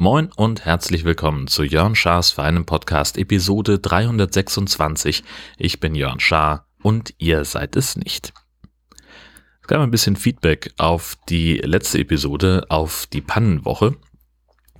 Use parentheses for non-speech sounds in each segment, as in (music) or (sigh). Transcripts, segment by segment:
Moin und herzlich willkommen zu Jörn Schars feinem Podcast Episode 326. Ich bin Jörn Schaar und ihr seid es nicht. Es gab ein bisschen Feedback auf die letzte Episode, auf die Pannenwoche.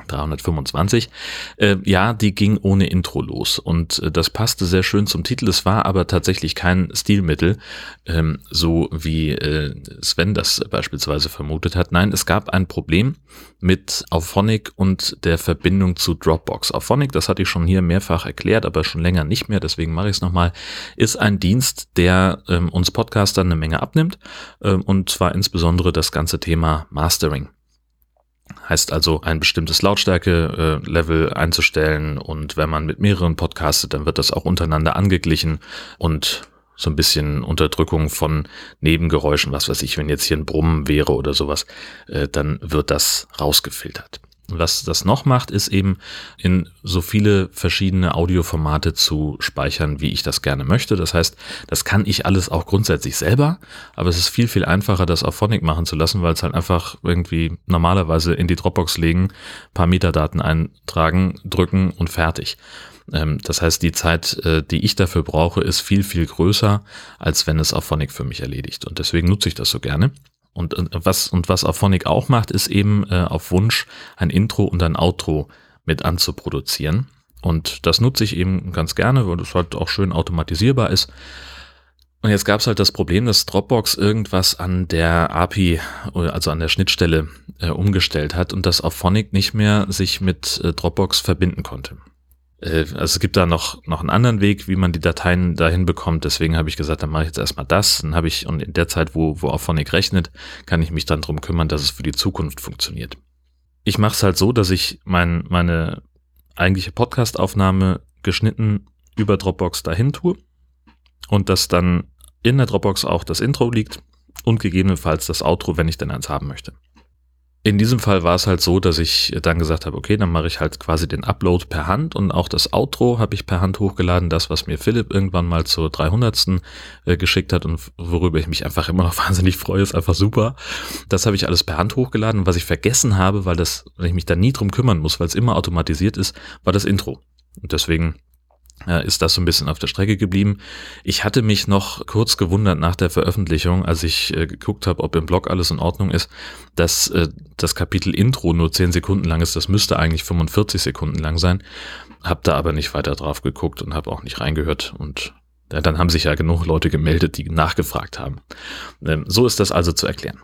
325. Äh, ja, die ging ohne Intro los und äh, das passte sehr schön zum Titel. Es war aber tatsächlich kein Stilmittel, ähm, so wie äh, Sven das beispielsweise vermutet hat. Nein, es gab ein Problem mit Auphonic und der Verbindung zu Dropbox. Auphonic, das hatte ich schon hier mehrfach erklärt, aber schon länger nicht mehr, deswegen mache ich es nochmal, ist ein Dienst, der ähm, uns Podcastern eine Menge abnimmt ähm, und zwar insbesondere das ganze Thema Mastering. Heißt also, ein bestimmtes Lautstärke-Level einzustellen und wenn man mit mehreren podcastet, dann wird das auch untereinander angeglichen und so ein bisschen Unterdrückung von Nebengeräuschen, was weiß ich, wenn jetzt hier ein Brummen wäre oder sowas, äh, dann wird das rausgefiltert. Was das noch macht, ist eben in so viele verschiedene Audioformate zu speichern, wie ich das gerne möchte. Das heißt, das kann ich alles auch grundsätzlich selber, aber es ist viel, viel einfacher, das auf Phonic machen zu lassen, weil es halt einfach irgendwie normalerweise in die Dropbox legen, paar Metadaten eintragen, drücken und fertig. Ähm, das heißt, die Zeit, äh, die ich dafür brauche, ist viel, viel größer, als wenn es auf Phonic für mich erledigt. Und deswegen nutze ich das so gerne. Und, und was, und was Auphonic auch macht, ist eben äh, auf Wunsch ein Intro und ein Outro mit anzuproduzieren. Und das nutze ich eben ganz gerne, weil es halt auch schön automatisierbar ist. Und jetzt gab es halt das Problem, dass Dropbox irgendwas an der API, also an der Schnittstelle, äh, umgestellt hat und dass Auphonic nicht mehr sich mit äh, Dropbox verbinden konnte. Äh, also es gibt da noch, noch einen anderen Weg, wie man die Dateien dahin bekommt. Deswegen habe ich gesagt, dann mache ich jetzt erstmal das. Dann habe ich, und in der Zeit, wo, wo Auphonic rechnet, kann ich mich dann drum kümmern, dass es für die Zukunft funktioniert. Ich mache es halt so, dass ich mein, meine eigentliche Podcastaufnahme geschnitten über Dropbox dahin tue und dass dann in der Dropbox auch das Intro liegt und gegebenenfalls das Outro, wenn ich denn eins haben möchte. In diesem Fall war es halt so, dass ich dann gesagt habe, okay, dann mache ich halt quasi den Upload per Hand und auch das Outro habe ich per Hand hochgeladen, das, was mir Philipp irgendwann mal zur 300. Äh, geschickt hat und worüber ich mich einfach immer noch (laughs) wahnsinnig freue, ist einfach super. Das habe ich alles per Hand hochgeladen was ich vergessen habe, weil das, weil ich mich da nie drum kümmern muss, weil es immer automatisiert ist, war das Intro. Und deswegen ist das so ein bisschen auf der Strecke geblieben. Ich hatte mich noch kurz gewundert nach der Veröffentlichung, als ich äh, geguckt habe, ob im Blog alles in Ordnung ist, dass äh, das Kapitel Intro nur 10 Sekunden lang ist. Das müsste eigentlich 45 Sekunden lang sein. Hab da aber nicht weiter drauf geguckt und habe auch nicht reingehört und ja, dann haben sich ja genug Leute gemeldet, die nachgefragt haben. Ähm, so ist das also zu erklären.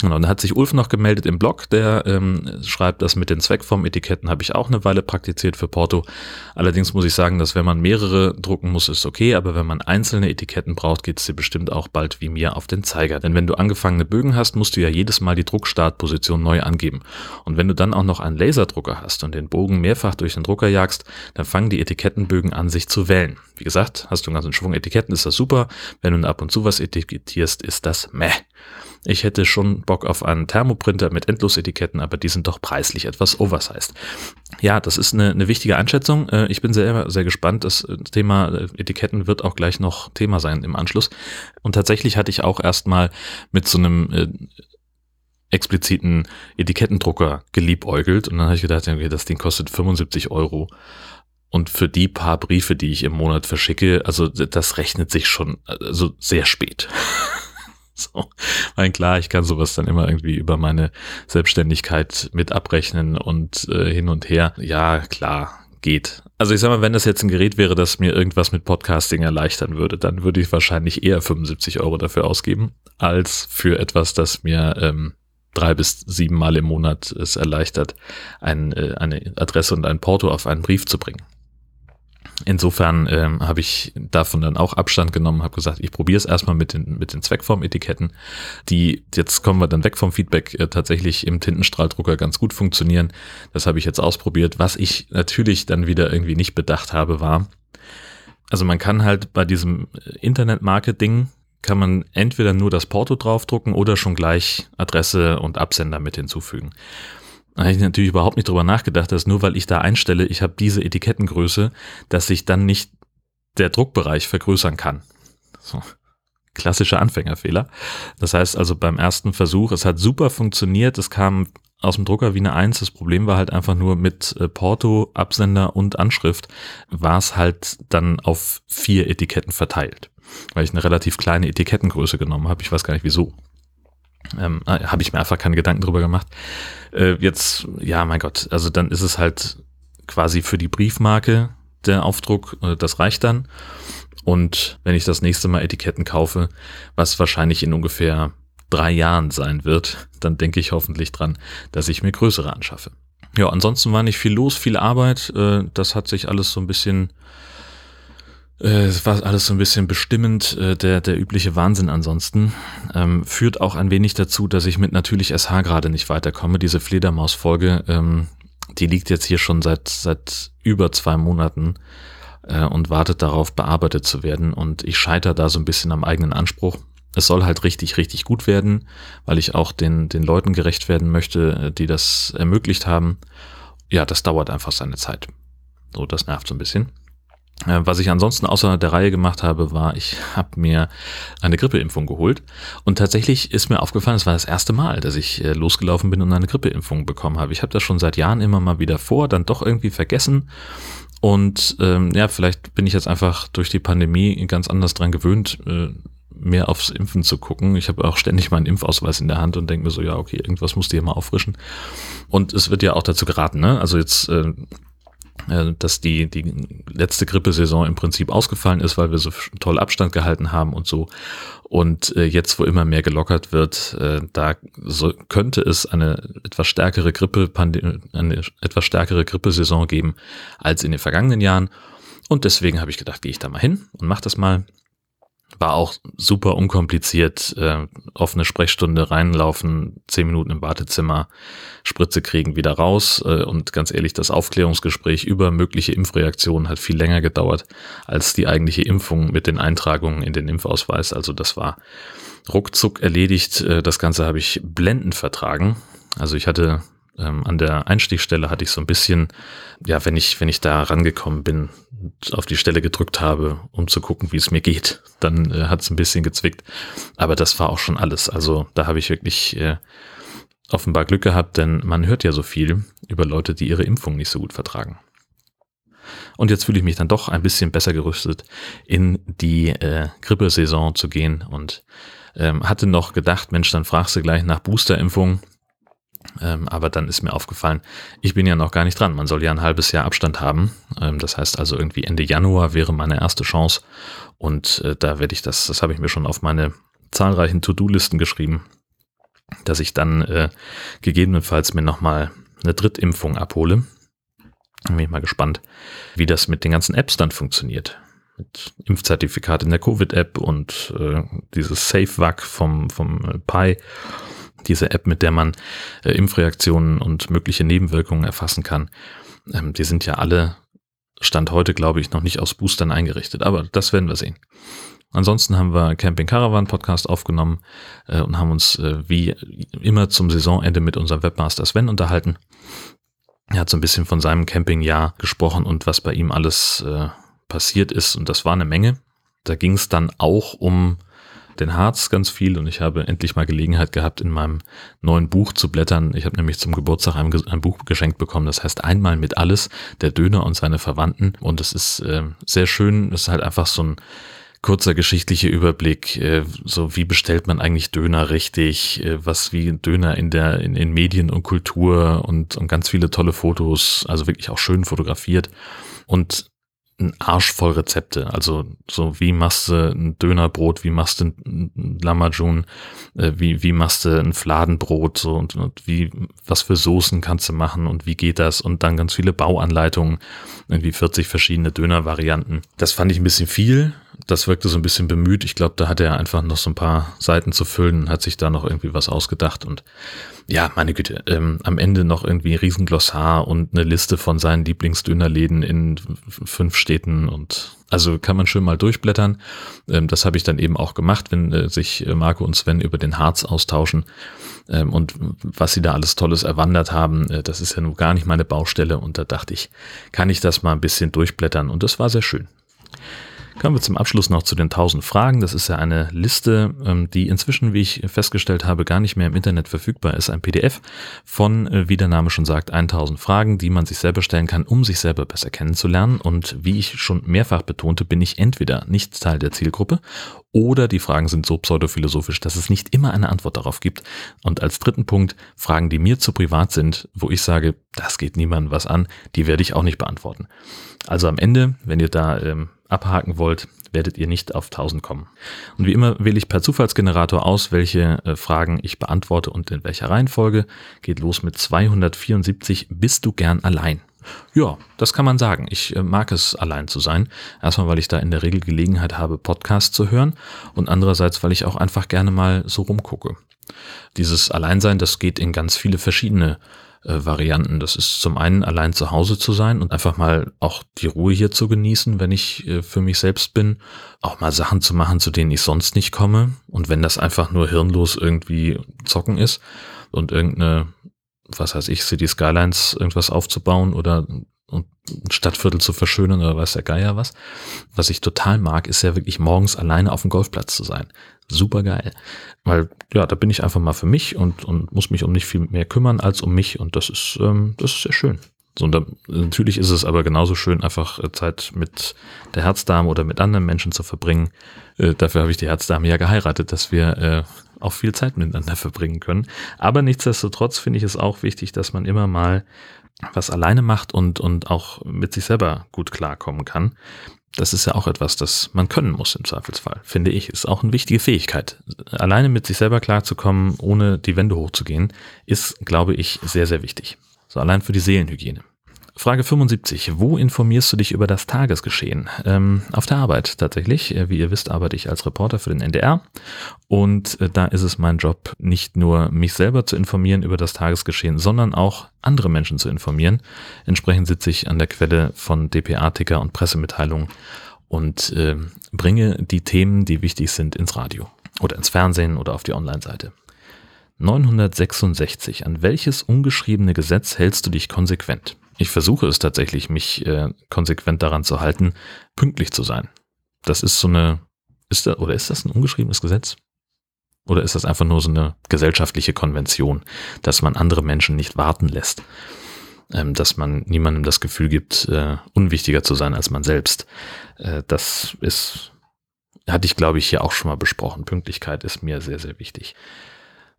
Genau, dann hat sich Ulf noch gemeldet im Blog, der ähm, schreibt, das mit den Zweckform-Etiketten habe ich auch eine Weile praktiziert für Porto. Allerdings muss ich sagen, dass wenn man mehrere drucken muss, ist okay, aber wenn man einzelne Etiketten braucht, geht es dir bestimmt auch bald wie mir auf den Zeiger. Denn wenn du angefangene Bögen hast, musst du ja jedes Mal die Druckstartposition neu angeben. Und wenn du dann auch noch einen Laserdrucker hast und den Bogen mehrfach durch den Drucker jagst, dann fangen die Etikettenbögen an, sich zu wählen. Wie gesagt, hast du einen ganzen Schwung Etiketten, ist das super. Wenn du ab und zu was etikettierst, ist das meh. Ich hätte schon Bock auf einen Thermoprinter mit Endlosetiketten, aber die sind doch preislich etwas oversized. Ja, das ist eine, eine wichtige Einschätzung. Äh, ich bin sehr, sehr gespannt. Das äh, Thema äh, Etiketten wird auch gleich noch Thema sein im Anschluss. Und tatsächlich hatte ich auch erstmal mit so einem expliziten Etikettendrucker geliebäugelt und dann habe ich gedacht, okay, das Ding kostet 75 Euro. Und für die paar Briefe, die ich im Monat verschicke, also das rechnet sich schon also sehr spät. (laughs) (laughs) So, weil klar, ich kann sowas dann immer irgendwie über meine Selbstständigkeit mit abrechnen und äh, hin und her. Ja, klar, geht. Also ich sag mal, wenn das jetzt ein Gerät wäre, das mir irgendwas mit Podcasting erleichtern würde, dann würde ich wahrscheinlich eher 75 Euro dafür ausgeben, als für etwas, das mir ähm, drei bis sieben Mal im Monat es erleichtert, ein, äh, eine Adresse und ein Porto auf einen Brief zu bringen. Insofern ähm, habe ich davon dann auch Abstand genommen, habe gesagt, ich probiere es erstmal mit den, mit den Zweckformetiketten, die, jetzt kommen wir dann weg vom Feedback, äh, tatsächlich im Tintenstrahldrucker ganz gut funktionieren. Das habe ich jetzt ausprobiert. Was ich natürlich dann wieder irgendwie nicht bedacht habe, war, also man kann halt bei diesem Internet-Marketing, kann man entweder nur das Porto draufdrucken oder schon gleich Adresse und Absender mit hinzufügen. Da habe ich natürlich überhaupt nicht drüber nachgedacht, dass nur weil ich da einstelle, ich habe diese Etikettengröße, dass sich dann nicht der Druckbereich vergrößern kann. So. Klassischer Anfängerfehler. Das heißt also beim ersten Versuch, es hat super funktioniert, es kam aus dem Drucker wie eine Eins. Das Problem war halt einfach nur mit äh, Porto, Absender und Anschrift war es halt dann auf vier Etiketten verteilt, weil ich eine relativ kleine Etikettengröße genommen habe. Ich weiß gar nicht wieso. Ähm, äh, habe ich mir einfach keine Gedanken drüber gemacht. Äh, jetzt, ja, mein Gott, also dann ist es halt quasi für die Briefmarke der Aufdruck, äh, das reicht dann. Und wenn ich das nächste Mal Etiketten kaufe, was wahrscheinlich in ungefähr drei Jahren sein wird, dann denke ich hoffentlich dran, dass ich mir größere anschaffe. Ja, ansonsten war nicht viel los, viel Arbeit. Äh, das hat sich alles so ein bisschen, es war alles so ein bisschen bestimmend. Äh, der, der übliche Wahnsinn ansonsten ähm, führt auch ein wenig dazu, dass ich mit natürlich SH gerade nicht weiterkomme. Diese Fledermaus-Folge, ähm, die liegt jetzt hier schon seit, seit über zwei Monaten äh, und wartet darauf, bearbeitet zu werden. Und ich scheitere da so ein bisschen am eigenen Anspruch. Es soll halt richtig, richtig gut werden, weil ich auch den, den Leuten gerecht werden möchte, äh, die das ermöglicht haben. Ja, das dauert einfach seine Zeit. So, das nervt so ein bisschen. Äh, was ich ansonsten außer der Reihe gemacht habe, war, ich habe mir eine Grippeimpfung geholt. Und tatsächlich ist mir aufgefallen, es war das erste Mal, dass ich äh, losgelaufen bin und eine Grippeimpfung bekommen habe. Ich habe das schon seit Jahren immer mal wieder vor, dann doch irgendwie vergessen und ähm, ja, vielleicht bin ich jetzt einfach durch die Pandemie ganz anders dran gewöhnt, äh, mehr aufs Impfen zu gucken. Ich habe auch ständig meinen Impfausweis in der Hand und denke mir so, ja, okay, irgendwas musst du hier mal auffrischen. Und es wird ja auch dazu geraten, ne? Also jetzt äh, dass die, die letzte Grippesaison im Prinzip ausgefallen ist, weil wir so toll Abstand gehalten haben und so. Und äh, jetzt, wo immer mehr gelockert wird, äh, da so, könnte es eine etwas stärkere Grippe, eine etwas stärkere Grippesaison geben als in den vergangenen Jahren. Und deswegen habe ich gedacht, gehe ich da mal hin und mache das mal. War auch super unkompliziert. Äh, offene Sprechstunde reinlaufen, zehn Minuten im Wartezimmer, Spritze kriegen, wieder raus. Äh, und ganz ehrlich, das Aufklärungsgespräch über mögliche Impfreaktionen hat viel länger gedauert als die eigentliche Impfung mit den Eintragungen in den Impfausweis. Also das war ruckzuck erledigt. Äh, das Ganze habe ich blendend vertragen. Also ich hatte ähm, an der Einstichstelle hatte ich so ein bisschen, ja, wenn ich, wenn ich da rangekommen bin, auf die Stelle gedrückt habe, um zu gucken, wie es mir geht, (laughs) dann äh, hat es ein bisschen gezwickt. Aber das war auch schon alles. Also da habe ich wirklich äh, offenbar Glück gehabt, denn man hört ja so viel über Leute, die ihre Impfung nicht so gut vertragen. Und jetzt fühle ich mich dann doch ein bisschen besser gerüstet, in die äh, Grippesaison zu gehen und ähm, hatte noch gedacht, Mensch, dann fragst du gleich nach Boosterimpfung. Ähm, aber dann ist mir aufgefallen, ich bin ja noch gar nicht dran. Man soll ja ein halbes Jahr Abstand haben. Ähm, das heißt also irgendwie Ende Januar wäre meine erste Chance. Und äh, da werde ich das, das habe ich mir schon auf meine zahlreichen To-Do-Listen geschrieben, dass ich dann äh, gegebenenfalls mir nochmal eine Drittimpfung abhole. Bin ich mal gespannt, wie das mit den ganzen Apps dann funktioniert. Mit Impfzertifikat in der Covid-App und äh, dieses SafeVac vom, vom äh, Pi diese App, mit der man äh, Impfreaktionen und mögliche Nebenwirkungen erfassen kann, ähm, die sind ja alle Stand heute, glaube ich, noch nicht aus Boostern eingerichtet, aber das werden wir sehen. Ansonsten haben wir Camping Caravan Podcast aufgenommen äh, und haben uns äh, wie immer zum Saisonende mit unserem Webmaster Sven unterhalten. Er hat so ein bisschen von seinem Campingjahr gesprochen und was bei ihm alles äh, passiert ist und das war eine Menge. Da ging es dann auch um den Harz ganz viel und ich habe endlich mal Gelegenheit gehabt, in meinem neuen Buch zu blättern. Ich habe nämlich zum Geburtstag ein, ein Buch geschenkt bekommen, das heißt Einmal mit alles, der Döner und seine Verwandten. Und es ist äh, sehr schön, es ist halt einfach so ein kurzer geschichtlicher Überblick, äh, so wie bestellt man eigentlich Döner richtig, äh, was wie Döner in der in, in Medien und Kultur und, und ganz viele tolle Fotos, also wirklich auch schön fotografiert. Und ein Arsch voll Rezepte. Also so wie machst du ein Dönerbrot, wie machst du ein Lamajun, äh, wie, wie machst du ein Fladenbrot so und, und wie, was für Soßen kannst du machen und wie geht das und dann ganz viele Bauanleitungen, irgendwie 40 verschiedene Dönervarianten. Das fand ich ein bisschen viel. Das wirkte so ein bisschen bemüht. Ich glaube, da hat er einfach noch so ein paar Seiten zu füllen, hat sich da noch irgendwie was ausgedacht und ja, meine Güte, ähm, am Ende noch irgendwie Riesenglossar und eine Liste von seinen Lieblingsdönerläden in fünf Städten und also kann man schön mal durchblättern. Ähm, das habe ich dann eben auch gemacht, wenn äh, sich äh, Marco und Sven über den Harz austauschen ähm, und was sie da alles Tolles erwandert haben. Äh, das ist ja nun gar nicht meine Baustelle und da dachte ich, kann ich das mal ein bisschen durchblättern und das war sehr schön. Kommen wir zum Abschluss noch zu den 1000 Fragen. Das ist ja eine Liste, ähm, die inzwischen, wie ich festgestellt habe, gar nicht mehr im Internet verfügbar ist. Ein PDF von, äh, wie der Name schon sagt, 1000 Fragen, die man sich selber stellen kann, um sich selber besser kennenzulernen. Und wie ich schon mehrfach betonte, bin ich entweder nicht Teil der Zielgruppe oder die Fragen sind so pseudophilosophisch, dass es nicht immer eine Antwort darauf gibt. Und als dritten Punkt, Fragen, die mir zu privat sind, wo ich sage, das geht niemandem was an, die werde ich auch nicht beantworten. Also am Ende, wenn ihr da ähm, abhaken wollt, werdet ihr nicht auf 1000 kommen. Und wie immer wähle ich per Zufallsgenerator aus, welche äh, Fragen ich beantworte und in welcher Reihenfolge. Geht los mit 274. Bist du gern allein? Ja, das kann man sagen. Ich äh, mag es, allein zu sein. Erstmal, weil ich da in der Regel Gelegenheit habe, Podcasts zu hören und andererseits, weil ich auch einfach gerne mal so rumgucke. Dieses Alleinsein, das geht in ganz viele verschiedene äh, Varianten. Das ist zum einen allein zu Hause zu sein und einfach mal auch die Ruhe hier zu genießen, wenn ich äh, für mich selbst bin, auch mal Sachen zu machen, zu denen ich sonst nicht komme. Und wenn das einfach nur hirnlos irgendwie zocken ist und irgendeine, was weiß ich, City Skylines irgendwas aufzubauen oder Stadtviertel zu verschönern oder weiß der Geier was. Was ich total mag, ist ja wirklich morgens alleine auf dem Golfplatz zu sein. Super geil. Weil, ja, da bin ich einfach mal für mich und, und muss mich um nicht viel mehr kümmern als um mich und das ist, ähm, das ist sehr schön. So, und da, natürlich ist es aber genauso schön, einfach äh, Zeit mit der Herzdame oder mit anderen Menschen zu verbringen. Äh, dafür habe ich die Herzdame ja geheiratet, dass wir äh, auch viel Zeit miteinander verbringen können. Aber nichtsdestotrotz finde ich es auch wichtig, dass man immer mal was alleine macht und, und auch mit sich selber gut klarkommen kann. Das ist ja auch etwas, das man können muss im Zweifelsfall, finde ich. Ist auch eine wichtige Fähigkeit. Alleine mit sich selber klarzukommen, ohne die Wände hochzugehen, ist, glaube ich, sehr, sehr wichtig. So allein für die Seelenhygiene. Frage 75. Wo informierst du dich über das Tagesgeschehen? Ähm, auf der Arbeit tatsächlich. Äh, wie ihr wisst, arbeite ich als Reporter für den NDR. Und äh, da ist es mein Job, nicht nur mich selber zu informieren über das Tagesgeschehen, sondern auch andere Menschen zu informieren. Entsprechend sitze ich an der Quelle von DPA-Ticker und Pressemitteilungen und äh, bringe die Themen, die wichtig sind, ins Radio oder ins Fernsehen oder auf die Online-Seite. 966. An welches ungeschriebene Gesetz hältst du dich konsequent? Ich versuche es tatsächlich, mich äh, konsequent daran zu halten, pünktlich zu sein. Das ist so eine, ist da, oder ist das ein ungeschriebenes Gesetz? Oder ist das einfach nur so eine gesellschaftliche Konvention, dass man andere Menschen nicht warten lässt? Ähm, dass man niemandem das Gefühl gibt, äh, unwichtiger zu sein als man selbst. Äh, das ist, hatte ich glaube ich hier auch schon mal besprochen. Pünktlichkeit ist mir sehr, sehr wichtig.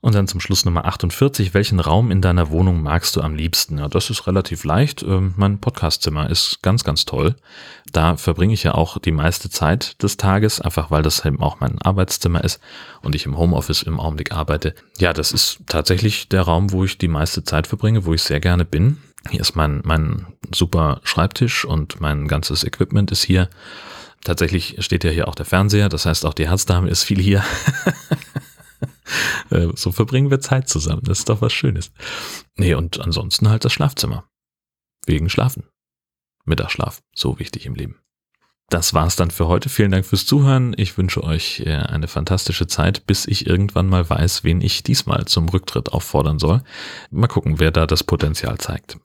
Und dann zum Schluss Nummer 48. Welchen Raum in deiner Wohnung magst du am liebsten? Ja, das ist relativ leicht. Ähm, mein Podcastzimmer ist ganz, ganz toll. Da verbringe ich ja auch die meiste Zeit des Tages, einfach weil das eben auch mein Arbeitszimmer ist und ich im Homeoffice im Augenblick arbeite. Ja, das ist tatsächlich der Raum, wo ich die meiste Zeit verbringe, wo ich sehr gerne bin. Hier ist mein, mein super Schreibtisch und mein ganzes Equipment ist hier. Tatsächlich steht ja hier auch der Fernseher, das heißt auch die Herzdame ist viel hier. (laughs) Äh, so verbringen wir Zeit zusammen. Das ist doch was Schönes. Nee, und ansonsten halt das Schlafzimmer. Wegen Schlafen. Mittagsschlaf. So wichtig im Leben. Das war's dann für heute. Vielen Dank fürs Zuhören. Ich wünsche euch äh, eine fantastische Zeit, bis ich irgendwann mal weiß, wen ich diesmal zum Rücktritt auffordern soll. Mal gucken, wer da das Potenzial zeigt.